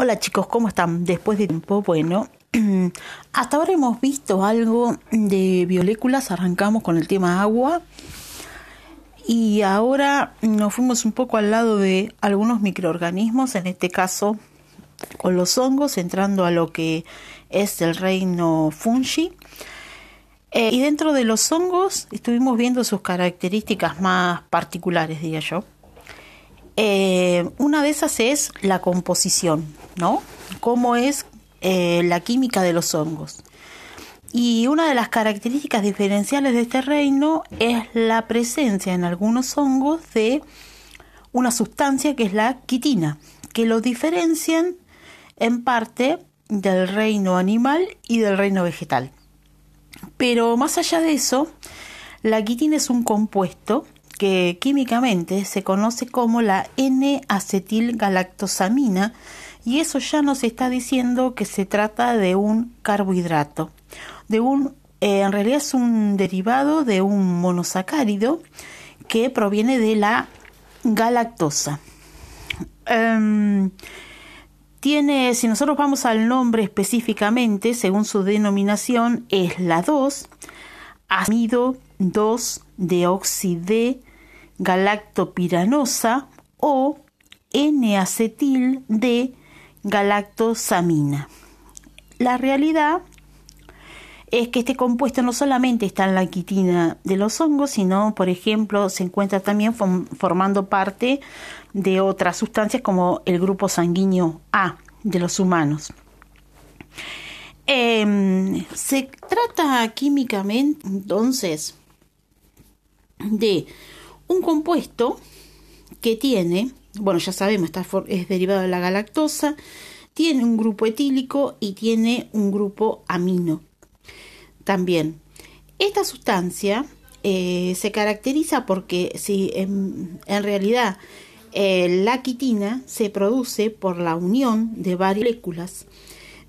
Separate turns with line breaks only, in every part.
Hola chicos, ¿cómo están? Después de tiempo, bueno, hasta ahora hemos visto algo de bioléculas, arrancamos con el tema agua y ahora nos fuimos un poco al lado de algunos microorganismos, en este caso con los hongos, entrando a lo que es el reino fungi. Eh, y dentro de los hongos estuvimos viendo sus características más particulares, diría yo. Eh, una de esas es la composición, ¿no? Cómo es eh, la química de los hongos. Y una de las características diferenciales de este reino es la presencia en algunos hongos de una sustancia que es la quitina, que lo diferencian en parte del reino animal y del reino vegetal. Pero más allá de eso, la quitina es un compuesto que químicamente se conoce como la N-acetilgalactosamina y eso ya nos está diciendo que se trata de un carbohidrato, de un eh, en realidad es un derivado de un monosacárido que proviene de la galactosa. Em, tiene, si nosotros vamos al nombre específicamente, según su denominación, es la 2, amido 2 deoxide galactopiranosa o N-acetil de galactosamina. La realidad es que este compuesto no solamente está en la quitina de los hongos, sino, por ejemplo, se encuentra también formando parte de otras sustancias como el grupo sanguíneo A de los humanos. Em, se trata químicamente, entonces, de un compuesto que tiene, bueno, ya sabemos, es derivado de la galactosa, tiene un grupo etílico y tiene un grupo amino. También, esta sustancia eh, se caracteriza porque si en, realidad eh, la quitina se produce por la unión de varias moléculas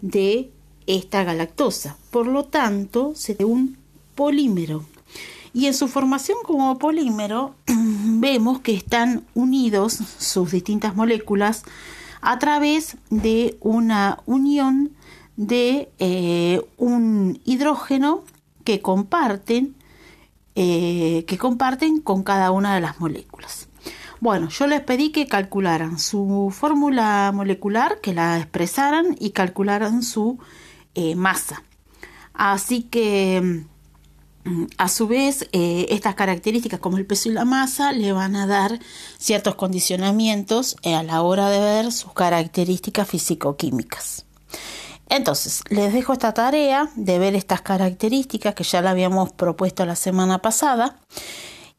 de esta galactosa. Por lo tanto, se da un polímero y en su formación como polímero vemos que están unidos sus distintas moléculas a través de una unión de eh, un hidrógeno que comparten eh, que comparten con cada una de las moléculas. Bueno, yo les pedí que calcularan su fórmula molecular, que la expresaran y calcularan su eh, masa. Así que a su vez, eh, estas características como el peso y la masa le van a dar ciertos condicionamientos eh, a la hora de ver sus características físico-químicas. Entonces, les dejo esta tarea de ver estas características que ya la habíamos propuesto la semana pasada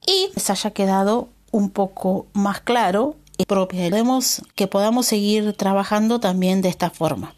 y les haya quedado un poco más claro y propia. que podamos seguir trabajando también de esta forma.